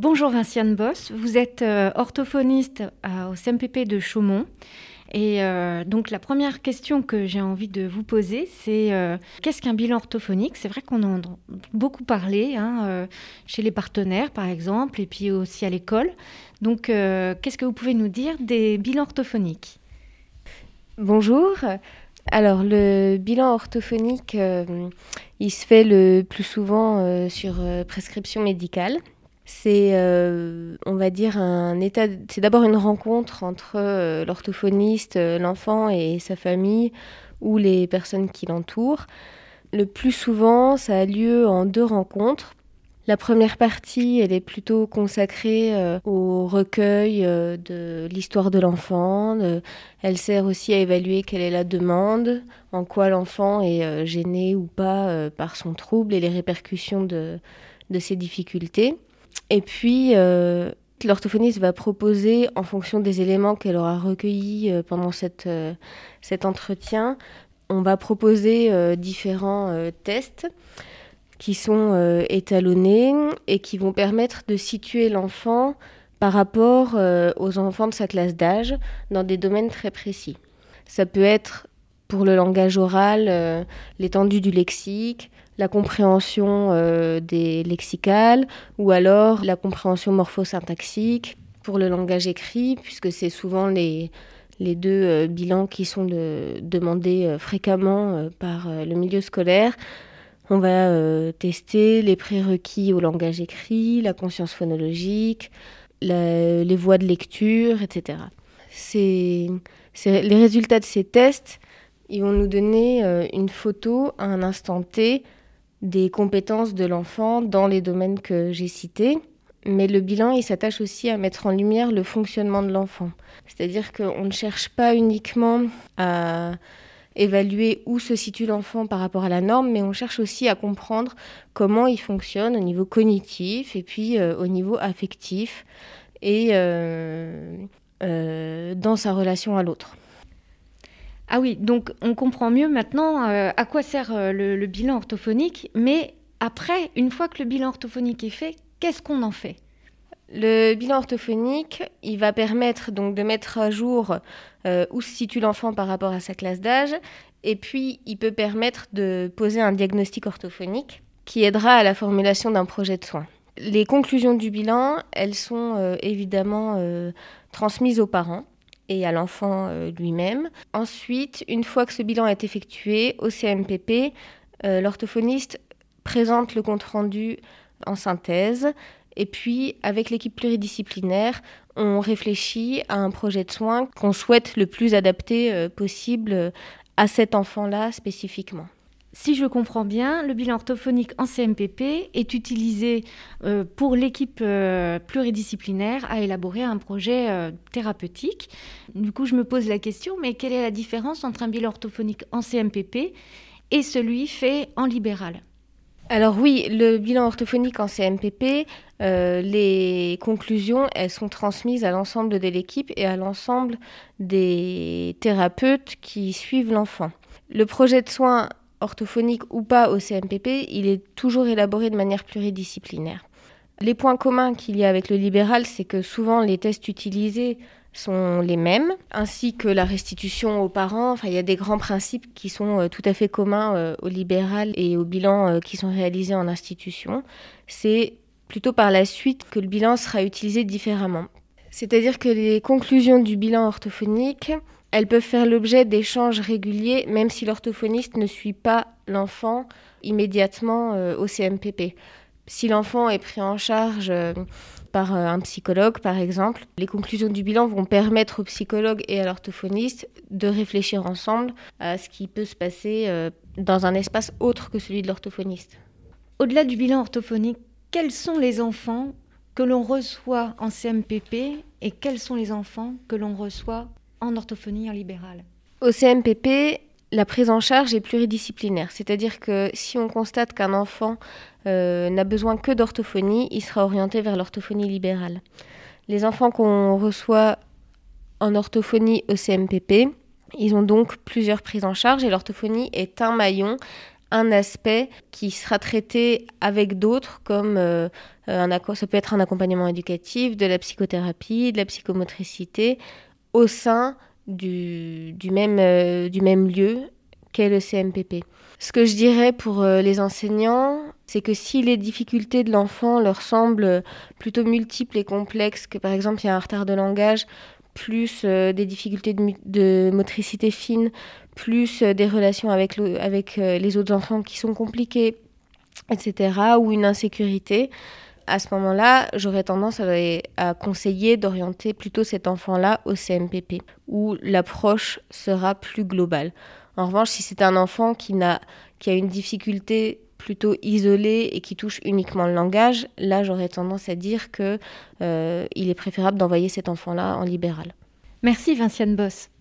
Bonjour Vinciane Boss, vous êtes euh, orthophoniste au CMPP de Chaumont. Et euh, donc la première question que j'ai envie de vous poser, c'est euh, qu'est-ce qu'un bilan orthophonique? C'est vrai qu'on en a beaucoup parlé hein, chez les partenaires par exemple, et puis aussi à l'école. Donc qu'est-ce que vous pouvez nous dire des bilans orthophoniques? Bonjour. Alors le bilan orthophonique, il se fait le plus souvent sur prescription médicale c'est, euh, on va dire, un état. C'est d'abord une rencontre entre euh, l'orthophoniste, euh, l'enfant et sa famille ou les personnes qui l'entourent. Le plus souvent, ça a lieu en deux rencontres. La première partie, elle est plutôt consacrée au recueil de l'histoire de l'enfant. elle sert aussi à évaluer quelle est la demande, en quoi l'enfant est gêné ou pas par son trouble et les répercussions de, de ses difficultés. Et puis, euh, l'orthophoniste va proposer, en fonction des éléments qu'elle aura recueillis euh, pendant cette, euh, cet entretien, on va proposer différents tests qui sont étalonnés et qui vont permettre de situer l'enfant par rapport aux enfants de sa classe d'âge dans des domaines très précis. Ça peut être pour le langage oral, l'étendue du lexique, la compréhension euh, des lexicales ou alors la compréhension morphosyntaxique pour le langage écrit, puisque c'est souvent les, les deux euh, bilans qui sont demandés euh, fréquemment par le milieu scolaire. On va tester les prérequis au langage écrit, la conscience phonologique, les voies de lecture, etc. C'est, les résultats de ces tests, ils vont nous donner une photo à un instant T des compétences de l'enfant dans les domaines que j'ai cités. Mais le bilan, il s'attache aussi à mettre en lumière le fonctionnement de l'enfant. C'est-à-dire qu'on ne cherche pas uniquement à évaluer où se situe l'enfant par rapport à la norme, mais on cherche aussi à comprendre comment il fonctionne au niveau cognitif et puis euh, au niveau affectif et euh, euh, dans sa relation à l'autre. Ah oui, donc on comprend mieux maintenant euh, à quoi sert euh, le, bilan orthophonique, mais après, une fois que le bilan orthophonique est fait, qu'est-ce qu'on en fait? Le bilan orthophonique, il va permettre donc de mettre à jour euh, où se situe l'enfant par rapport à sa classe d'âge, et puis il peut permettre de poser un diagnostic orthophonique qui aidera à la formulation d'un projet de soins. Les conclusions du bilan, elles sont évidemment transmises aux parents et à l'enfant euh, lui-même. Ensuite, une fois que ce bilan est effectué au CMPP, euh, l'orthophoniste présente le compte-rendu en synthèse et puis avec l'équipe pluridisciplinaire, on réfléchit à un projet de soins qu'on souhaite le plus adapté euh, possible à cet enfant-là spécifiquement. Si je comprends bien, le bilan orthophonique en CMPP est utilisé euh, pour l'équipe euh, pluridisciplinaire à élaborer un projet euh, thérapeutique. Du coup, je me pose la question, mais quelle est la différence entre un bilan orthophonique en CMPP et celui fait en libéral? Alors oui, le bilan orthophonique en CMPP, les conclusions, elles sont transmises à l'ensemble de l'équipe et à l'ensemble des thérapeutes qui suivent l'enfant. Le projet de soins orthophonique ou pas au CMPP, il est toujours élaboré de manière pluridisciplinaire. Les points communs qu'il y a avec le libéral, c'est que souvent les tests utilisés sont les mêmes, ainsi que la restitution aux parents. Enfin, il y a des grands principes qui sont euh, tout à fait communs euh, au libéral et au bilan euh, qui sont réalisés en institution. C'est plutôt par la suite que le bilan sera utilisé différemment. C'est-à-dire que les conclusions du bilan orthophonique elles peuvent faire l'objet d'échanges réguliers, même si l'orthophoniste ne suit pas l'enfant immédiatement euh, au CMPP. Si l'enfant est pris en charge euh, par euh, un psychologue, par exemple, les conclusions du bilan vont permettre au psychologue et à l'orthophoniste de réfléchir ensemble à ce qui peut se passer dans un espace autre que celui de l'orthophoniste. Au-delà du bilan orthophonique, quels sont les enfants que l'on reçoit en CMPP et quels sont les enfants que l'on reçoit en orthophonie en Au CMPP, la prise en charge est pluridisciplinaire, c'est-à-dire que si on constate qu'un enfant euh, n'a besoin que d'orthophonie, il sera orienté vers l'orthophonie libérale. Les enfants qu'on reçoit en orthophonie au CMPP, ils ont donc plusieurs prises en charge et l'orthophonie est un maillon un aspect qui sera traité avec d'autres, comme euh, ça peut être un accompagnement éducatif, de la psychothérapie, de la psychomotricité, au sein du, du, même, euh, du même lieu qu'est le CMPP. Ce que je dirais pour euh, les enseignants, c'est que si les difficultés de l'enfant leur semblent plutôt multiples et complexes, que par exemple il y a un retard de langage, plus euh, des difficultés de, motricité fine, plus des relations avec les autres enfants qui sont compliquées, etc., ou une insécurité, à ce moment-là, j'aurais tendance à, conseiller d'orienter plutôt cet enfant-là au CMPP, où l'approche sera plus globale. En revanche, si c'est un enfant qui, a, qui a une difficulté plutôt isolée et qui touche uniquement le langage, là j'aurais tendance à dire qu'il euh, est préférable d'envoyer cet enfant-là en libéral. Merci Vinciane Boss.